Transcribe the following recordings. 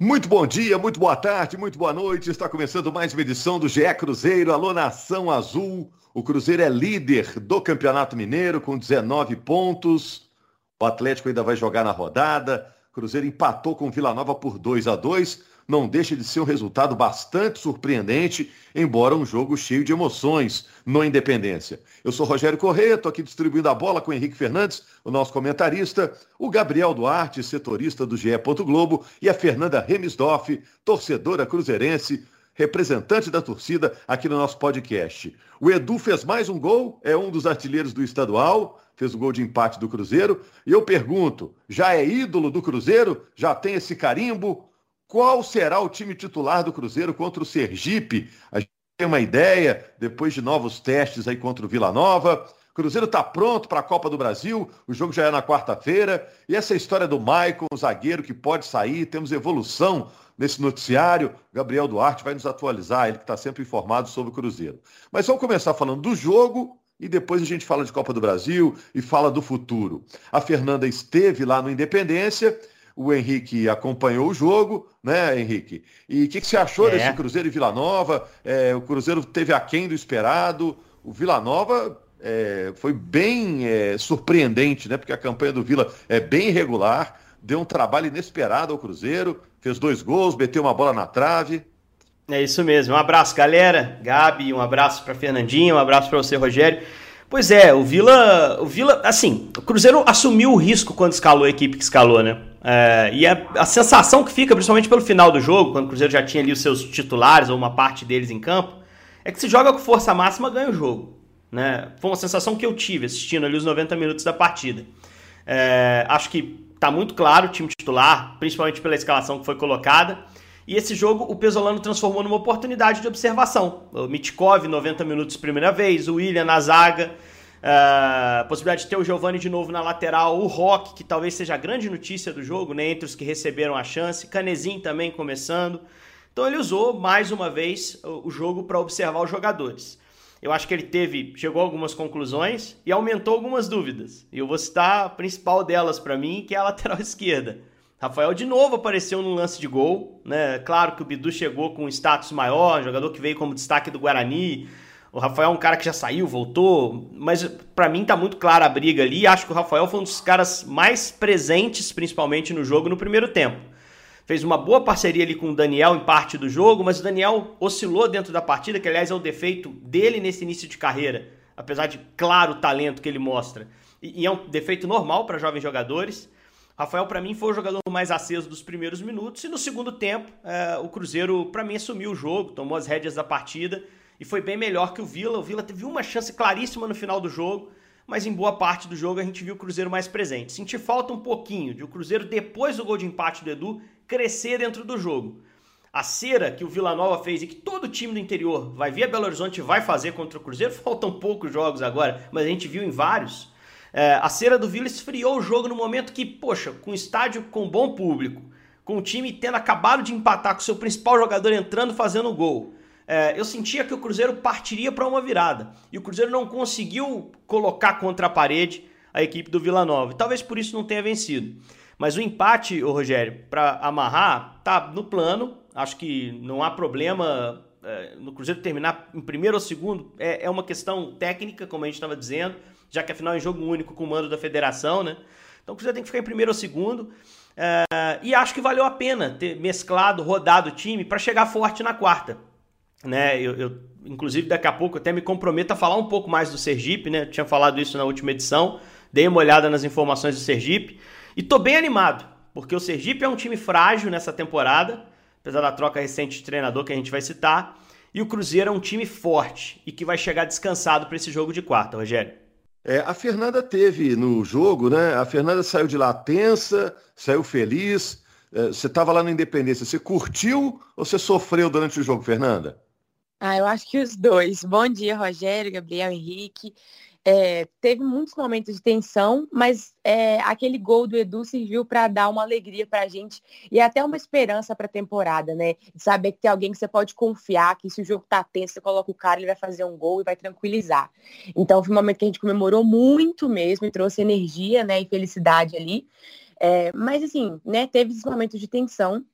Muito bom dia, muito boa tarde, muito boa noite. Está começando mais uma edição do GE Cruzeiro. Alô, Nação Azul. O Cruzeiro é líder do Campeonato Mineiro com 19 pontos. O Atlético ainda vai jogar na rodada. Cruzeiro empatou com o Vila Nova por 2 a 2 não deixa de ser um resultado bastante surpreendente, embora um jogo cheio de emoções no Independência. Eu sou Rogério Corrêa, estou aqui distribuindo a bola com o Henrique Fernandes, o nosso comentarista, o Gabriel Duarte, setorista do GE. Globo, e a Fernanda Remisdorf, torcedora cruzeirense, representante da torcida aqui no nosso podcast. O Edu fez mais um gol, é um dos artilheiros do estadual, fez o gol de empate do Cruzeiro. E eu pergunto: já é ídolo do Cruzeiro? Já tem esse carimbo? Qual será o time titular do Cruzeiro contra o Sergipe? A gente tem uma ideia, depois de novos testes aí contra o Vila Nova. Cruzeiro está pronto para a Copa do Brasil, o jogo já é na quarta-feira. E essa história do Maicon, o zagueiro que pode sair, temos evolução nesse noticiário. Gabriel Duarte vai nos atualizar, ele que está sempre informado sobre o Cruzeiro. Mas vamos começar falando do jogo e depois a gente fala de Copa do Brasil e fala do futuro. A Fernanda esteve lá no Independência o Henrique acompanhou o jogo, né, Henrique? E o que, que, você achou é. desse Cruzeiro e Vila Nova? É, o Cruzeiro teve aquém do esperado, o Vila Nova é, foi bem é, surpreendente, né? Porque a campanha do Vila é bem irregular, deu um trabalho inesperado ao Cruzeiro, fez dois gols, meteu uma bola na trave. É isso mesmo. Um abraço, galera. Gabi, um abraço para Fernandinho, um abraço para você, Rogério. Pois é, o Vila, o Vila, assim, o Cruzeiro assumiu o risco quando escalou a equipe que escalou, né? É, e a, a, sensação que fica, principalmente pelo final do jogo, quando o Cruzeiro já tinha ali os seus titulares ou uma parte deles em campo, é que se joga com força máxima, ganha o jogo. Né? Foi uma sensação que eu tive assistindo ali os 90 minutos da partida. É, acho que está muito claro o time titular, principalmente pela escalação que foi colocada. E esse jogo o Pesolano transformou numa oportunidade de observação. O Mitkov, 90 minutos primeira vez, o William na zaga. Uh, possibilidade de ter o Giovani de novo na lateral, o Rock, que talvez seja a grande notícia do jogo, né, entre os que receberam a chance, Canezinho também começando. Então ele usou mais uma vez o jogo para observar os jogadores. Eu acho que ele teve, chegou a algumas conclusões e aumentou algumas dúvidas. E eu vou citar a principal delas para mim, que é a lateral esquerda. Rafael de novo apareceu no lance de gol, né? Claro que o Bidu chegou com um status maior, jogador que veio como destaque do Guarani, o Rafael é um cara que já saiu, voltou, mas para mim tá muito clara a briga ali. Acho que o Rafael foi um dos caras mais presentes, principalmente no jogo, no primeiro tempo. Fez uma boa parceria ali com o Daniel em parte do jogo, mas o Daniel oscilou dentro da partida, que aliás é o defeito dele nesse início de carreira, apesar de claro o talento que ele mostra. E, é um defeito normal para jovens jogadores. Rafael, para mim, foi o jogador mais aceso dos primeiros minutos. E no segundo tempo, é, o Cruzeiro, para mim, assumiu o jogo, tomou as rédeas da partida e foi bem melhor que o Vila. O Vila teve uma chance claríssima no final do jogo, mas em boa parte do jogo a gente viu o Cruzeiro mais presente. Senti falta um pouquinho de o Cruzeiro, depois do gol de empate do Edu, crescer dentro do jogo. A cera que o Vila Nova fez e que todo time do interior vai vir a Belo Horizonte vai fazer contra o Cruzeiro, faltam poucos jogos agora, mas a gente viu em vários. É, a cera do Vila esfriou o jogo no momento que, poxa, com estádio com bom público, com o time tendo acabado de empatar com seu principal jogador entrando fazendo gol, é, eu sentia que o Cruzeiro partiria para uma virada. E o Cruzeiro não conseguiu colocar contra a parede a equipe do Vila Nova. talvez por isso não tenha vencido. Mas o empate, ô Rogério, para amarrar, tá no plano. Acho que não há problema é, no Cruzeiro terminar em primeiro ou segundo. É, é uma questão técnica, como a gente estava dizendo, já que afinal é jogo único com o mando da federação, né? Então o Cruzeiro tem que ficar em primeiro ou segundo. É, e acho que valeu a pena ter mesclado, rodado o time para chegar forte na quarta né? Eu, eu, inclusive, daqui a pouco até me comprometo a falar um pouco mais do Sergipe, né? Eu tinha falado isso na última edição, dei uma olhada nas informações do Sergipe e tô bem animado, porque o Sergipe é um time frágil nessa temporada, apesar da troca recente de treinador que a gente vai citar, e o Cruzeiro é um time forte e que vai chegar descansado para esse jogo de quarta, Rogério. É, a Fernanda teve no jogo, né? A Fernanda saiu de lá tensa, saiu feliz. É, você estava lá na Independência, você curtiu ou você sofreu durante o jogo, Fernanda? Ah, eu acho que os dois. Bom dia, Rogério, Gabriel, Henrique. É, teve muitos momentos de tensão, mas é, aquele gol do Edu serviu para dar uma alegria para a gente e até uma esperança para a temporada, né? De saber que tem alguém que você pode confiar, que se o jogo tá tenso, você coloca o cara, ele vai fazer um gol e vai tranquilizar. Então foi um momento que a gente comemorou muito mesmo e trouxe energia né, e felicidade ali. É, mas assim, né, teve esses momentos de tensão,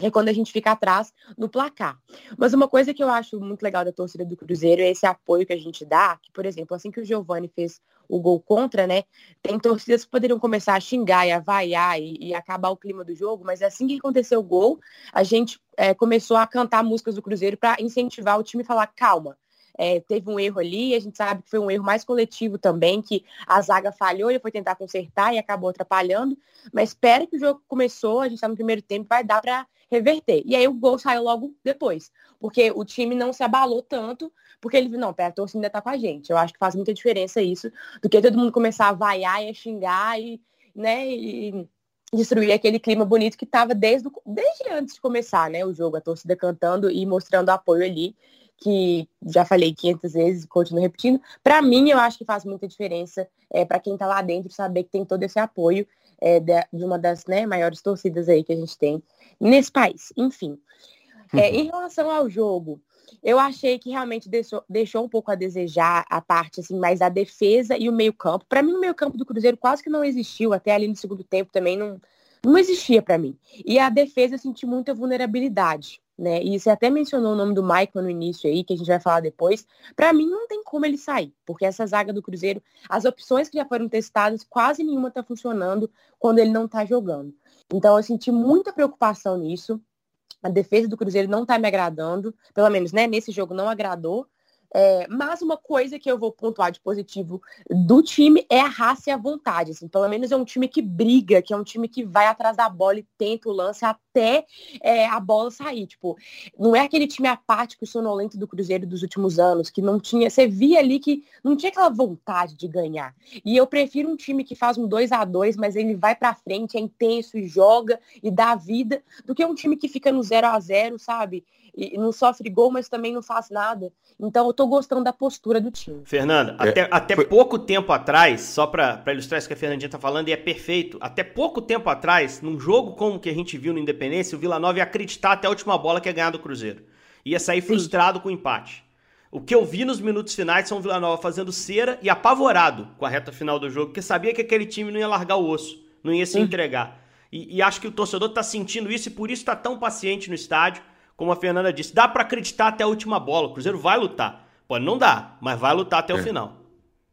é quando a gente fica atrás no placar. Mas uma coisa que eu acho muito legal da torcida do Cruzeiro é esse apoio que a gente dá, que, por exemplo, assim que o Giovani fez o gol contra, né, tem torcidas que poderiam começar a xingar e a vaiar e, e acabar o clima do jogo, mas assim que aconteceu o gol, a gente é, começou a cantar músicas do Cruzeiro para incentivar o time e falar, calma, é, teve um erro ali, a gente sabe que foi um erro mais coletivo também, que a zaga falhou, ele foi tentar consertar e acabou atrapalhando, mas espera que o jogo começou, a gente está no primeiro tempo, vai dar para reverter. E aí o gol saiu logo depois, porque o time não se abalou tanto, porque ele viu, não, pera, a torcida ainda tá com a gente. Eu acho que faz muita diferença isso, do que todo mundo começar a vaiar e a xingar e, né, e destruir aquele clima bonito que estava desde, desde antes de começar, né, o jogo, a torcida cantando e mostrando apoio ali que já falei 500 vezes e continuo repetindo, para mim eu acho que faz muita diferença é, para quem está lá dentro saber que tem todo esse apoio é, de, uma das né, maiores torcidas aí que a gente tem nesse país. Enfim, é, em relação ao jogo, eu achei que realmente deixou, deixou um pouco a desejar a parte assim mais da defesa e o meio campo. Para mim o meio campo do Cruzeiro quase que não existiu até ali no segundo tempo também não não existia para mim. E a defesa eu senti muita vulnerabilidade né? E você até mencionou o nome do Michael no início aí, que a gente vai falar depois. Para mim não tem como ele sair, porque essa zaga do Cruzeiro, as opções que já foram testadas, quase nenhuma tá funcionando quando ele não tá jogando. Então eu senti muita preocupação nisso. A defesa do Cruzeiro não tá me agradando, pelo menos, né, nesse jogo não agradou. É, mas uma coisa que eu vou pontuar de positivo do time é a raça e a vontade. Assim, pelo menos é um time que briga, que é um time que vai atrás da bola e tenta o lance até é, a bola sair. Tipo, não é aquele time apático e sonolento do Cruzeiro dos últimos anos, que não tinha. Você via ali que não tinha aquela vontade de ganhar. E eu prefiro um time que faz um 2 a 2 mas ele vai pra frente, é intenso e joga e dá vida, do que um time que fica no 0 a 0 sabe? E não sofre gol, mas também não faz nada. Então eu tô gostando da postura do time. Fernanda, é, até, até foi... pouco tempo atrás, só para ilustrar isso que a Fernandinha tá falando, e é perfeito, até pouco tempo atrás, num jogo como que a gente viu no Independência, o Vila Nova ia acreditar até a última bola que ia ganhar do Cruzeiro. Ia sair frustrado Sim. com o empate. O que eu vi nos minutos finais são o Vila Nova fazendo cera e apavorado com a reta final do jogo, porque sabia que aquele time não ia largar o osso, não ia se Sim. entregar. E, e, acho que o torcedor tá sentindo isso e por isso tá tão paciente no estádio como a Fernanda disse, dá para acreditar até a última bola. O Cruzeiro vai lutar. Pode não dá, mas vai lutar até é. o final.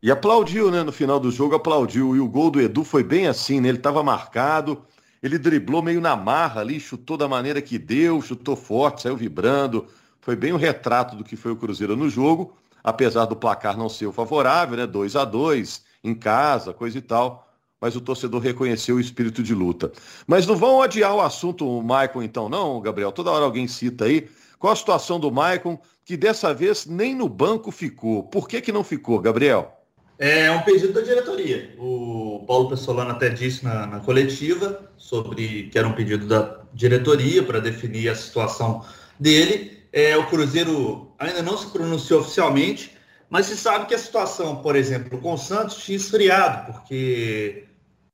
E aplaudiu, né? No final do jogo, aplaudiu. E o gol do Edu foi bem assim, né? Ele estava marcado, ele driblou meio na marra ali, chutou da maneira que deu, chutou forte, saiu vibrando. Foi bem o um retrato do que foi o Cruzeiro no jogo, apesar do placar não ser o favorável, né? 2 a 2 em casa, coisa e tal mas o torcedor reconheceu o espírito de luta. Mas não vão adiar o assunto o Maicon então, não, Gabriel? Toda hora alguém cita aí. Qual a situação do Maicon, que dessa vez nem no banco ficou? Por que, que não ficou, Gabriel? É um pedido da diretoria. O Paulo Pessolano até disse na, na coletiva sobre que era um pedido da diretoria para definir a situação dele. É, o Cruzeiro ainda não se pronunciou oficialmente, mas se sabe que a situação, por exemplo, com o Santos tinha esfriado, porque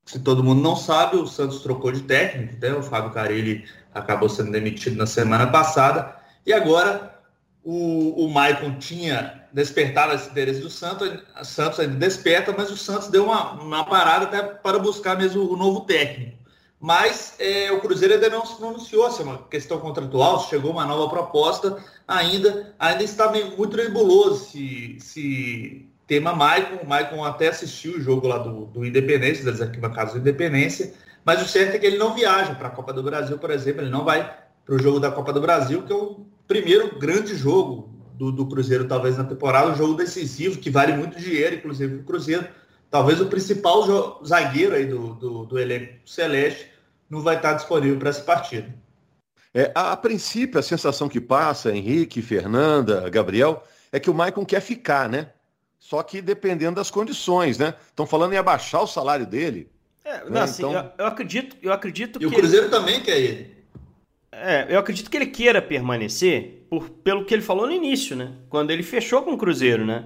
se todo mundo não sabe, o Santos trocou de técnico, né? o Fábio Carilli acabou sendo demitido na semana passada, e agora o, o Maicon tinha despertado esse interesse do Santos, o Santos ainda desperta, mas o Santos deu uma, uma parada até para buscar mesmo o novo técnico. Mas é, o Cruzeiro ainda não se pronunciou se é uma questão contratual, se chegou uma nova proposta, ainda, ainda está meio, muito nebuloso se, se tema Maicon. O Maicon até assistiu o jogo lá do, do Independência, das arquibancadas do Independência, mas o certo é que ele não viaja para a Copa do Brasil, por exemplo, ele não vai para o jogo da Copa do Brasil, que é o primeiro grande jogo do, do Cruzeiro, talvez na temporada, um jogo decisivo, que vale muito dinheiro, inclusive para o Cruzeiro. Talvez o principal zagueiro aí do, do, do elenco celeste não vai estar disponível para essa partida. É, a, a, princípio, a sensação que passa, Henrique, Fernanda, Gabriel, é que o Maicon quer ficar, né? Só que dependendo das condições, né? Estão falando em abaixar o salário dele. É, né? assim, então... eu, eu, acredito, eu acredito e que. E o Cruzeiro ele... também quer ele. É, eu acredito que ele queira permanecer por, pelo que ele falou no início, né? Quando ele fechou com o Cruzeiro, né?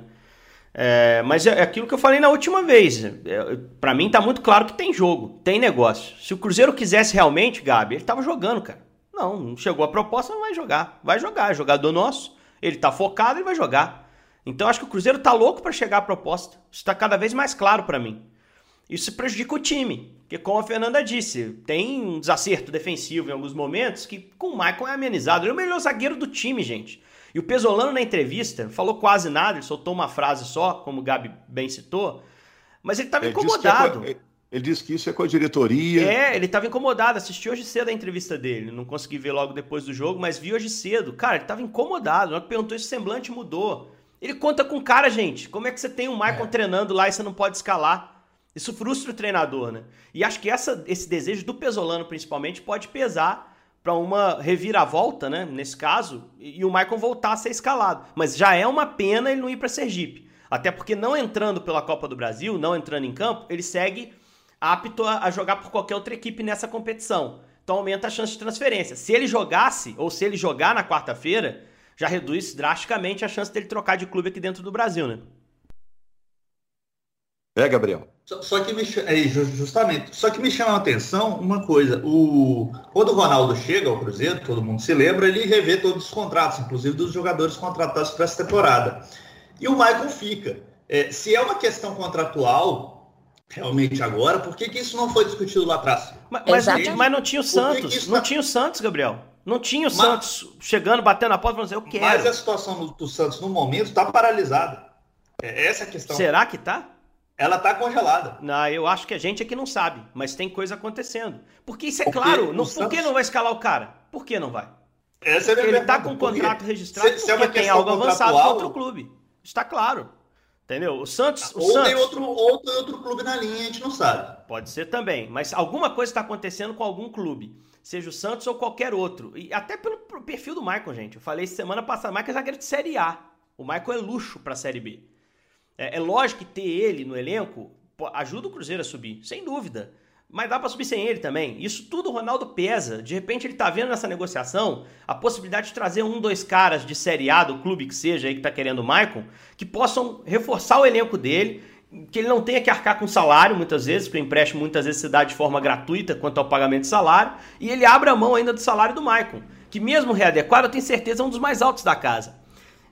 É, mas é, é aquilo que eu falei na última vez. É, para mim tá muito claro que tem jogo, tem negócio. Se o Cruzeiro quisesse realmente, Gabi, ele tava jogando, cara. Não, não chegou a proposta, não vai jogar. Vai jogar, é jogador nosso. Ele tá focado, ele vai jogar. Então acho que o Cruzeiro tá louco para chegar à proposta. Isso está cada vez mais claro para mim. Isso prejudica o time. Porque, como a Fernanda disse, tem um desacerto defensivo em alguns momentos que com o Michael é amenizado. Ele é o melhor zagueiro do time, gente. E o Pesolano, na entrevista, falou quase nada, ele soltou uma frase só, como o Gabi bem citou, mas ele estava incomodado. Disse é, ele disse que isso é com a diretoria. É, ele estava incomodado. Assisti hoje cedo a entrevista dele. Não consegui ver logo depois do jogo, mas vi hoje cedo. Cara, ele estava incomodado. Na hora que perguntou se o semblante mudou. Ele conta com cara, gente. Como é que você tem o Michael é. treinando lá e você não pode escalar? Isso frustra o treinador, né? E acho que essa, esse desejo do Pesolano, principalmente, pode pesar para uma reviravolta, né? Nesse caso, e, o Michael voltar a ser escalado. Mas já é uma pena ele não ir para Sergipe. Até porque não entrando pela Copa do Brasil, não entrando em campo, ele segue apto a jogar por qualquer outra equipe nessa competição. Então aumenta a chance de transferência. Se ele jogasse, ou se ele jogar na quarta-feira, já reduz drasticamente a chance dele trocar de clube aqui dentro do Brasil, né? É, Gabriel. Só, só que me é, justamente, só que me chama a atenção uma coisa. O, quando o Ronaldo chega ao Cruzeiro, todo mundo se lembra, ele revê todos os contratos, inclusive dos jogadores contratados para essa temporada. E o Michael fica. É, se é uma questão contratual, realmente agora, por que, que isso não foi discutido lá atrás? Mas, mas, mas não tinha o Santos. Não tá... tinha o Santos, Gabriel. Não tinha o mas, Santos chegando, batendo na porta falando assim, eu quero. Mas a situação do, Santos no momento está paralisada. É essa a questão. Será que tá? Ela tá congelada. Não, eu acho que a gente aqui não sabe, mas tem coisa acontecendo. Porque isso é porque claro, não, Santos... por que não vai escalar o cara? Por que não vai? Essa é porque ele tá com o contrato registrado se, se é porque tem algo avançado com outro clube. Está claro. Entendeu? O Santos. O ou, Santos... Tem outro, ou tem outro clube na linha, a gente não sabe. Pode ser também. Mas alguma coisa está acontecendo com algum clube. Seja o Santos ou qualquer outro. E até pelo perfil do Michael, gente. Eu falei semana passada, o Michael é zagueiro de Série A. O Michael é luxo para Série B. É, é lógico que ter ele no elenco ajuda o Cruzeiro a subir, sem dúvida. Mas dá para subir sem ele também. Isso tudo o Ronaldo pesa. De repente ele tá vendo nessa negociação a possibilidade de trazer um, dois caras de Série A do clube que seja aí que tá querendo o Maicon, que possam reforçar o elenco dele, que ele não tenha que arcar com salário muitas vezes, porque o empréstimo muitas vezes se dá de forma gratuita quanto ao pagamento de salário, e ele abre a mão ainda do salário do Maicon, que mesmo readequado, eu tenho certeza é um dos mais altos da casa.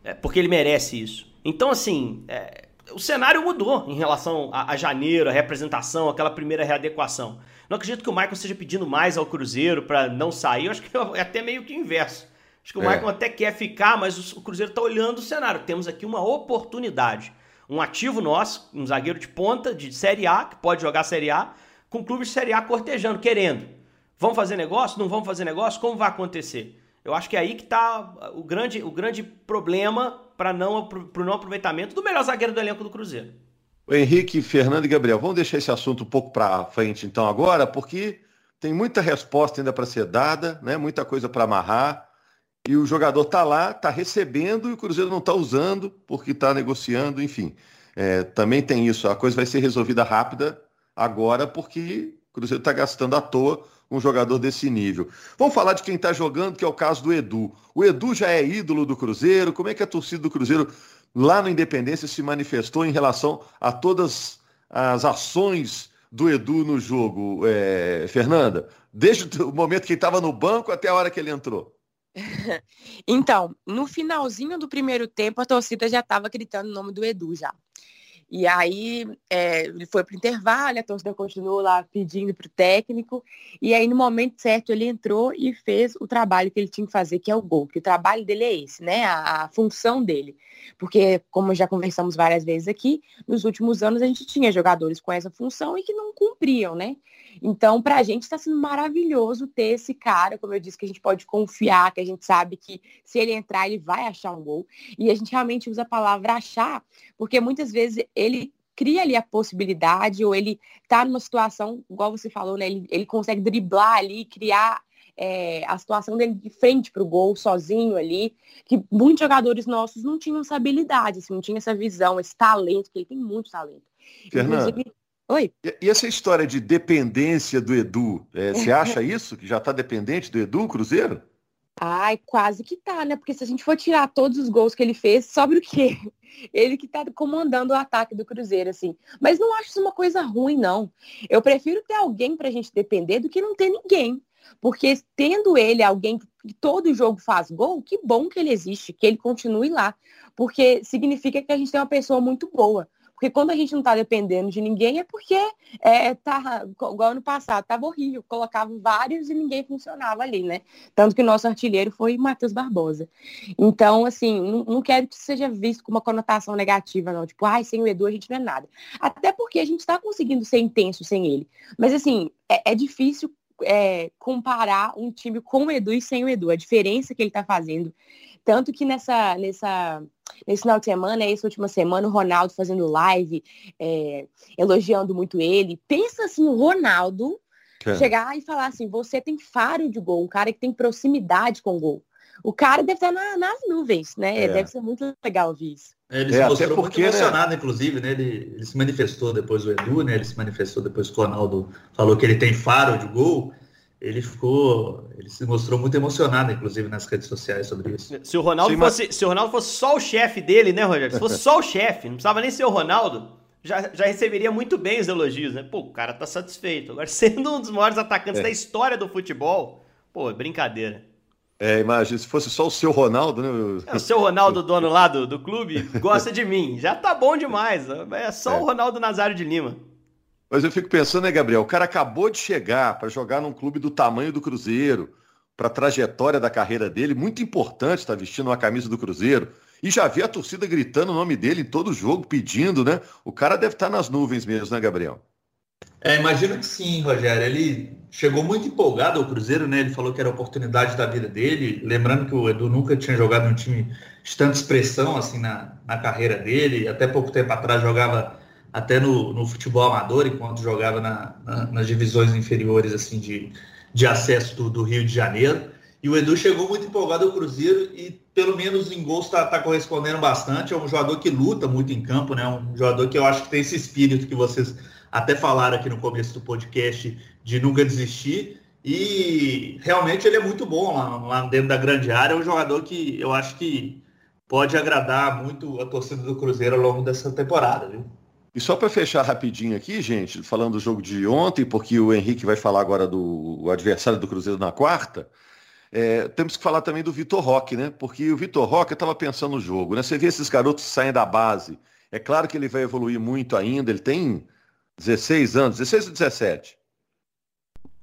É, porque ele merece isso. Então, assim, é, o cenário mudou em relação a, a, janeiro, a representação, aquela primeira readequação. Não acredito que o Michael esteja pedindo mais ao Cruzeiro para não sair. Eu acho que é até meio que inverso. Acho que o é. Michael até quer ficar, mas o, o Cruzeiro está olhando o cenário. Temos aqui uma oportunidade. Um ativo nosso, um zagueiro de ponta de Série A, que pode jogar Série A, com clubes de Série A cortejando, querendo. Vamos fazer negócio? Não vamos fazer negócio? Como vai acontecer? Eu acho que é aí que está o grande, o grande problema para não, o não aproveitamento do melhor zagueiro do elenco do Cruzeiro. O Henrique, Fernando e Gabriel, vamos deixar esse assunto um pouco para frente então agora, porque tem muita resposta ainda para ser dada, né? muita coisa para amarrar, e o jogador está lá, está recebendo e o Cruzeiro não está usando porque está negociando, enfim. É, também tem isso, a coisa vai ser resolvida rápida agora porque o Cruzeiro está gastando à toa um jogador desse nível. Vamos falar de quem está jogando, que é o caso do Edu. O Edu já é ídolo do Cruzeiro. Como é que a torcida do Cruzeiro lá no Independência se manifestou em relação a todas as ações do Edu no jogo, é, Fernanda? Desde o momento que ele estava no banco até a hora que ele entrou. Então, no finalzinho do primeiro tempo, a torcida já estava gritando o nome do Edu já. E aí é, ele foi para o intervalo, a torcida continuou lá pedindo para o técnico. E aí, no momento certo, ele entrou e fez o trabalho que ele tinha que fazer, que é o gol. Que o trabalho dele é esse, né? A, a função dele. Porque, como já conversamos várias vezes aqui, nos últimos anos a gente tinha jogadores com essa função e que não cumpriam, né? Então, para a gente está sendo maravilhoso ter esse cara, como eu disse, que a gente pode confiar, que a gente sabe que se ele entrar, ele vai achar um gol. E a gente realmente usa a palavra achar, porque muitas vezes ele cria ali a possibilidade, ou ele tá numa situação, igual você falou, né? Ele, ele consegue driblar ali, criar é, a situação dele de frente para o gol, sozinho ali, que muitos jogadores nossos não tinham essa habilidade, assim, não tinham essa visão, esse talento, que ele tem muito talento. Fernando, Inclusive, Oi. E, essa história de dependência do Edu, é, você acha isso? Que já está dependente do Edu, Cruzeiro? Ai, quase que tá, né? Porque se a gente for tirar todos os gols que ele fez, sobre o quê? Ele que tá comandando o ataque do Cruzeiro, assim. Mas não acho isso uma coisa ruim, não. Eu prefiro ter alguém pra gente depender do que não ter ninguém. Porque tendo ele, alguém que todo jogo faz gol, que bom que ele existe, que ele continue lá. Porque significa que a gente tem uma pessoa muito boa. Porque quando a gente não está dependendo de ninguém é porque é, tá, igual ano passado, estava horrível. Colocava vários e ninguém funcionava ali, né? Tanto que o nosso artilheiro foi Matheus Barbosa. Então, assim, não, não quero que seja visto com uma conotação negativa, não. Tipo, ai, sem o Edu a gente não é nada. Até porque a gente está conseguindo ser intenso sem ele. Mas, assim, é, é difícil é, comparar um time com o Edu e sem o Edu. A diferença que ele está fazendo. Tanto que nessa, nessa, nesse final de semana, essa última semana, o Ronaldo fazendo live, é, elogiando muito ele. Pensa assim, o Ronaldo é. chegar e falar assim, você tem faro de gol, um cara que tem proximidade com o gol. O cara deve estar na, nas nuvens, né? É. Deve ser muito legal ouvir isso. Ele é, se mostrou porque, muito né? emocionado, né? inclusive, né? Ele, ele, se manifestou depois do Edu, né? Ele se manifestou depois que o Ronaldo falou que ele tem faro de gol ele ficou, ele se mostrou muito emocionado, inclusive, nas redes sociais sobre isso. Se o Ronaldo, Sim, fosse, mas... se o Ronaldo fosse só o chefe dele, né, Rogério? Se fosse só o chefe, não precisava nem ser o Ronaldo, já, já receberia muito bem os elogios, né? Pô, o cara tá satisfeito. Agora, sendo um dos maiores atacantes é. da história do futebol, pô, é brincadeira. É, imagina, se fosse só o seu Ronaldo, né? É, o seu Ronaldo, dono lá do, do clube, gosta de mim. Já tá bom demais. É só é. o Ronaldo Nazário de Lima. Mas eu fico pensando, né, Gabriel? O cara acabou de chegar para jogar num clube do tamanho do Cruzeiro, para a trajetória da carreira dele, muito importante estar tá vestindo uma camisa do Cruzeiro. E já vi a torcida gritando o nome dele em todo jogo, pedindo, né? O cara deve estar tá nas nuvens mesmo, né, Gabriel? É, imagino que sim, Rogério. Ele chegou muito empolgado ao Cruzeiro, né? Ele falou que era a oportunidade da vida dele. Lembrando que o Edu nunca tinha jogado num time de tanta expressão assim na, na carreira dele. Até pouco tempo atrás jogava até no, no futebol amador, enquanto jogava na, na, nas divisões inferiores assim de, de acesso do, do, Rio de Janeiro. E o Edu chegou muito empolgado ao Cruzeiro e, pelo menos em gols, está tá correspondendo bastante. É um jogador que luta muito em campo, né? Um jogador que eu acho que tem esse espírito que vocês até falaram aqui no começo do podcast de nunca desistir. E realmente ele é muito bom lá, lá dentro da grande área. É um jogador que eu acho que pode agradar muito a torcida do Cruzeiro ao longo dessa temporada, viu? E só para fechar rapidinho aqui, gente, falando do jogo de ontem, porque o Henrique vai falar agora do adversário do Cruzeiro na quarta, é, temos que falar também do Vitor Roque, né? Porque o Vitor Roque estava pensando no jogo, né? Você vê esses garotos saindo da base. É claro que ele vai evoluir muito ainda, ele tem 16 anos, 16 ou 17?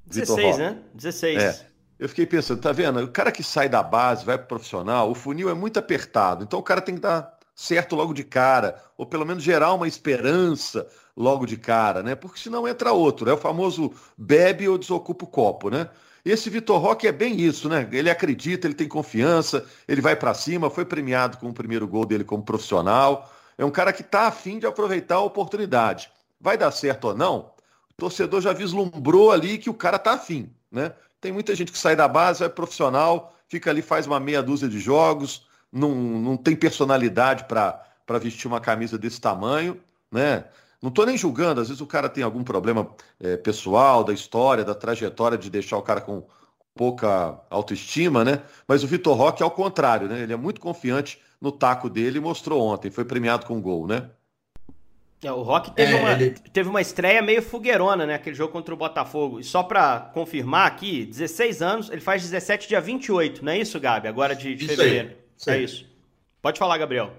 16, né? 16. É. Eu fiquei pensando, tá vendo? O cara que sai da base, vai pro profissional, o funil é muito apertado. Então o cara tem que dar certo logo de cara, ou pelo menos gerar uma esperança logo de cara, né? Porque senão entra outro, é né? o famoso bebe ou desocupa o copo, né? Esse Vitor Roque é bem isso, né? Ele acredita, ele tem confiança, ele vai para cima, foi premiado com o primeiro gol dele como profissional. É um cara que está afim de aproveitar a oportunidade. Vai dar certo ou não? O torcedor já vislumbrou ali que o cara está afim, né? Tem muita gente que sai da base, vai profissional, fica ali, faz uma meia dúzia de jogos, não, não tem personalidade para vestir uma camisa desse tamanho, né? Não estou nem julgando, às vezes o cara tem algum problema é, pessoal, da história, da trajetória de deixar o cara com pouca autoestima, né? Mas o Vitor Roque, ao contrário, né? Ele é muito confiante no taco dele e mostrou ontem, foi premiado com gol, né? É, o Rock teve, é, uma, ele... teve uma estreia meio fogueirona, né? Aquele jogo contra o Botafogo. E só pra confirmar aqui, 16 anos, ele faz 17 dia 28, não é isso, Gabi? Agora de, de fevereiro. Aí. É isso. Pode falar, Gabriel.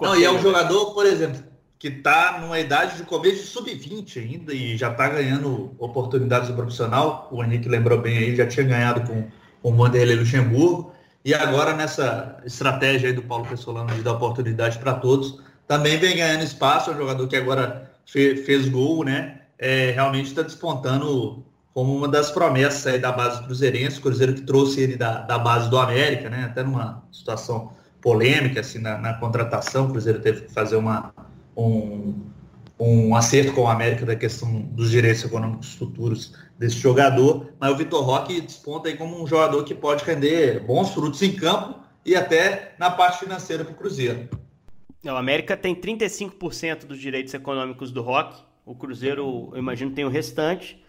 Não, e é um jogador, por exemplo, que está numa idade de começo de sub-20 ainda e já está ganhando oportunidades no profissional. O Henrique lembrou bem aí, já tinha ganhado com, com o Vanderlei Luxemburgo. E agora nessa estratégia aí do Paulo Pessolano de dar oportunidade para todos, também vem ganhando espaço. É um jogador que agora fez, fez gol, né? É, realmente está despontando como uma das promessas aí da base cruzeirense, o Cruzeiro que trouxe ele da, da base do América, né? Até numa situação polêmica assim na, na contratação, o Cruzeiro teve que fazer uma, um, um acerto com o América da questão dos direitos econômicos futuros desse jogador, mas o Vitor Roque desponta aí como um jogador que pode render bons frutos em campo e até na parte financeira para o Cruzeiro. O América tem 35% dos direitos econômicos do Rock, o Cruzeiro, eu imagino, tem o restante.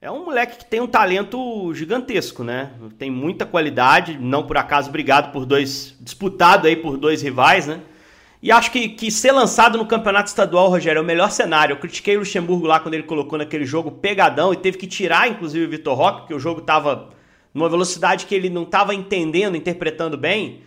É um moleque que tem um talento gigantesco, né? Tem muita qualidade, não por acaso brigado por dois, disputado aí por dois rivais, né? E acho que, que ser lançado no campeonato estadual, Rogério, é o melhor cenário. Eu critiquei o Luxemburgo lá quando ele colocou naquele jogo pegadão e teve que tirar, inclusive, o Vitor Roque, porque o jogo estava numa velocidade que ele não estava entendendo, interpretando bem.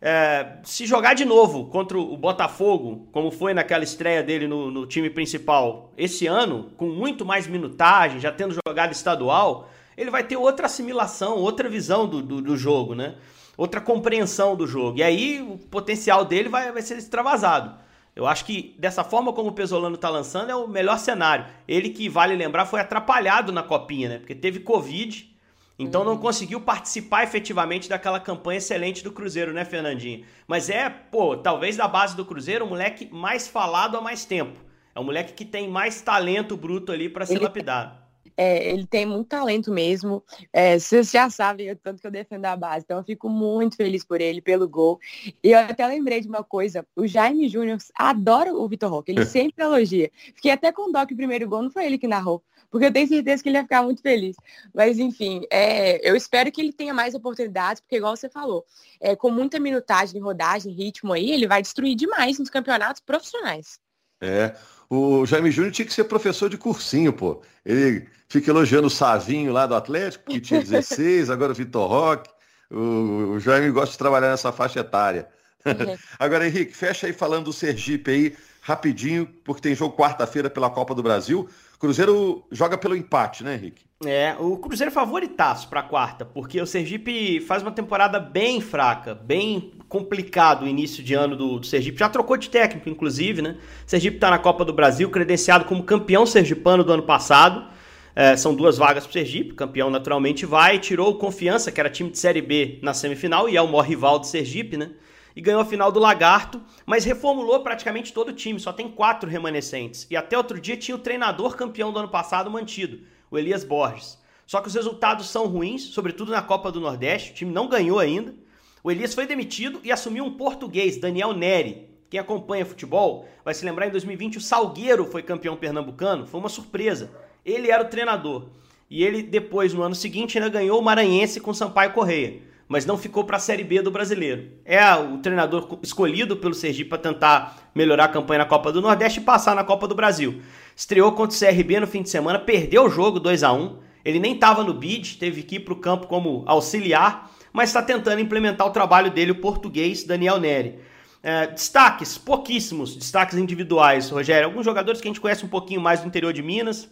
É, se jogar de novo contra o Botafogo, como foi naquela estreia dele no, no, time principal esse ano, com muito mais minutagem, já tendo jogado estadual, ele vai ter outra assimilação, outra visão do, do, do jogo, né? Outra compreensão do jogo. E aí o potencial dele vai, vai ser extravasado. Eu acho que dessa forma como o Pesolano está lançando é o melhor cenário. Ele que, vale lembrar, foi atrapalhado na copinha, né? Porque teve Covid, então uhum. não conseguiu participar efetivamente daquela campanha excelente do Cruzeiro, né, Fernandinho? Mas é, pô, talvez da base do Cruzeiro, o moleque mais falado há mais tempo. É um moleque que tem mais talento bruto ali para ser lapidado. É, ele tem muito talento mesmo. É, vocês já sabem o tanto que eu defendo a base, então eu fico muito feliz por ele, pelo gol. E eu até lembrei de uma coisa: o Jaime Júnior adora o Vitor Roque, ele sempre elogia. Fiquei até com dó que o primeiro gol não foi ele que narrou, porque eu tenho certeza que ele ia ficar muito feliz. Mas enfim, é, eu espero que ele tenha mais oportunidades, porque igual você falou, é, com muita minutagem, rodagem, ritmo aí, ele vai destruir demais nos campeonatos profissionais. É, o Jaime Júnior tinha que ser professor de cursinho, pô. Ele fica elogiando o Savinho lá do Atlético, que tinha 16, agora o Vitor Roque. O, o Jaime gosta de trabalhar nessa faixa etária. Uhum. agora, Henrique, fecha aí falando do Sergipe aí, rapidinho, porque tem jogo quarta-feira pela Copa do Brasil. Cruzeiro joga pelo empate, né, Henrique? É, o Cruzeiro é favoritaço para quarta, porque o Sergipe faz uma temporada bem fraca, bem complicado o início de ano do, do Sergipe. Já trocou de técnico, inclusive, né? O Sergipe está na Copa do Brasil, credenciado como campeão sergipano do ano passado. É, são duas vagas para o Sergipe, campeão naturalmente vai, tirou o Confiança, que era time de Série B na semifinal, e é o maior rival do Sergipe, né? E ganhou a final do Lagarto, mas reformulou praticamente todo o time, só tem quatro remanescentes. E até outro dia tinha o treinador campeão do ano passado mantido o Elias Borges. Só que os resultados são ruins, sobretudo na Copa do Nordeste, o time não ganhou ainda. O Elias foi demitido e assumiu um português, Daniel Neri. Quem acompanha futebol vai se lembrar em 2020 o Salgueiro foi campeão pernambucano, foi uma surpresa. Ele era o treinador. E ele depois no ano seguinte ainda ganhou o Maranhense com Sampaio Correia, mas não ficou para a Série B do Brasileiro. É o treinador escolhido pelo Sergipe para tentar melhorar a campanha na Copa do Nordeste e passar na Copa do Brasil. Estreou contra o CRB no fim de semana, perdeu o jogo 2 a 1 Ele nem estava no bid, teve que ir para o campo como auxiliar, mas está tentando implementar o trabalho dele, o português Daniel Neri. É, destaques, pouquíssimos destaques individuais, Rogério. Alguns jogadores que a gente conhece um pouquinho mais do interior de Minas.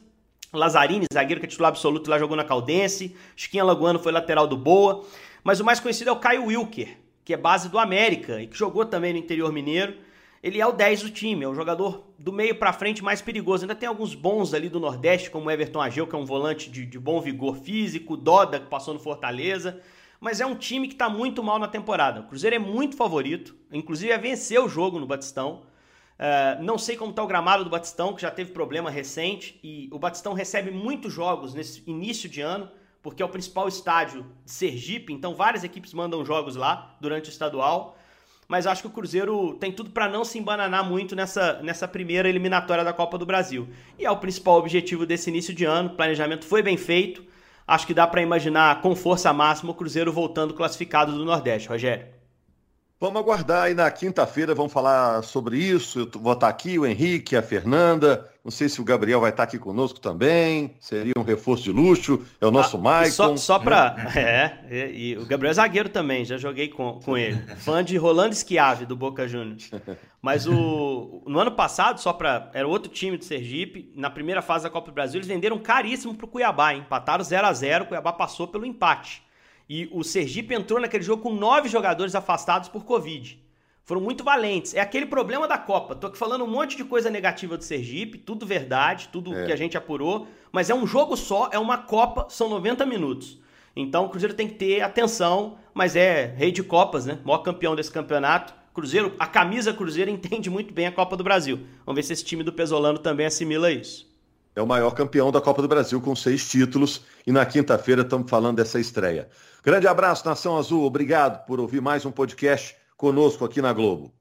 Lazarini, zagueiro que é titular absoluto, lá jogou na Caldense. Chiquinha Lagoano foi lateral do Boa. Mas o mais conhecido é o Caio Wilker, que é base do América e que jogou também no interior mineiro ele é o 10 do time, é o jogador do meio para frente mais perigoso. Ainda tem alguns bons ali do Nordeste, como Everton Ageu, que é um volante de, de bom vigor físico, Doda, que passou no Fortaleza. Mas é um time que está muito mal na temporada. O Cruzeiro é muito favorito, inclusive é vencer o jogo no Batistão. Uh, não sei como está o gramado do Batistão, que já teve problema recente, e o Batistão recebe muitos jogos nesse início de ano, porque é o principal estádio de Sergipe, então várias equipes mandam jogos lá durante o estadual mas acho que o Cruzeiro tem tudo para não se embananar muito nessa, nessa primeira eliminatória da Copa do Brasil. E é o principal objetivo desse início de ano. O planejamento foi bem feito. Acho que dá para imaginar com força máxima o Cruzeiro voltando classificado do Nordeste, Rogério. Vamos aguardar aí na quinta-feira, vamos falar sobre isso. Eu vou estar aqui, o Henrique, a Fernanda. Não sei se o Gabriel vai estar aqui conosco também. Seria um reforço de luxo. É o ah, nosso ah, Maicon. Só, só para. É, e, e, o Gabriel é zagueiro também, já joguei com, com ele. Fã de Rolando Schiave, do Boca Juniors. Mas o, no ano passado, só para. Era outro time de Sergipe. Na primeira fase da Copa do Brasil, eles venderam caríssimo para o Cuiabá. Empataram 0 a 0 O Cuiabá passou pelo empate. E o Sergipe entrou naquele jogo com nove jogadores afastados por Covid. Foram muito valentes. É aquele problema da Copa. Tô aqui falando um monte de coisa negativa do Sergipe, tudo verdade, tudo é. que a gente apurou. Mas é um jogo só, é uma Copa, são 90 minutos. Então o Cruzeiro tem que ter atenção, mas é rei de Copas, né? Maior campeão desse campeonato. Cruzeiro, a camisa Cruzeiro entende muito bem a Copa do Brasil. Vamos ver se esse time do Pesolano também assimila isso. É o maior campeão da Copa do Brasil com seis títulos e na quinta-feira estamos falando dessa estreia. Grande abraço, Nação Azul. Obrigado por ouvir mais um podcast conosco aqui na Globo.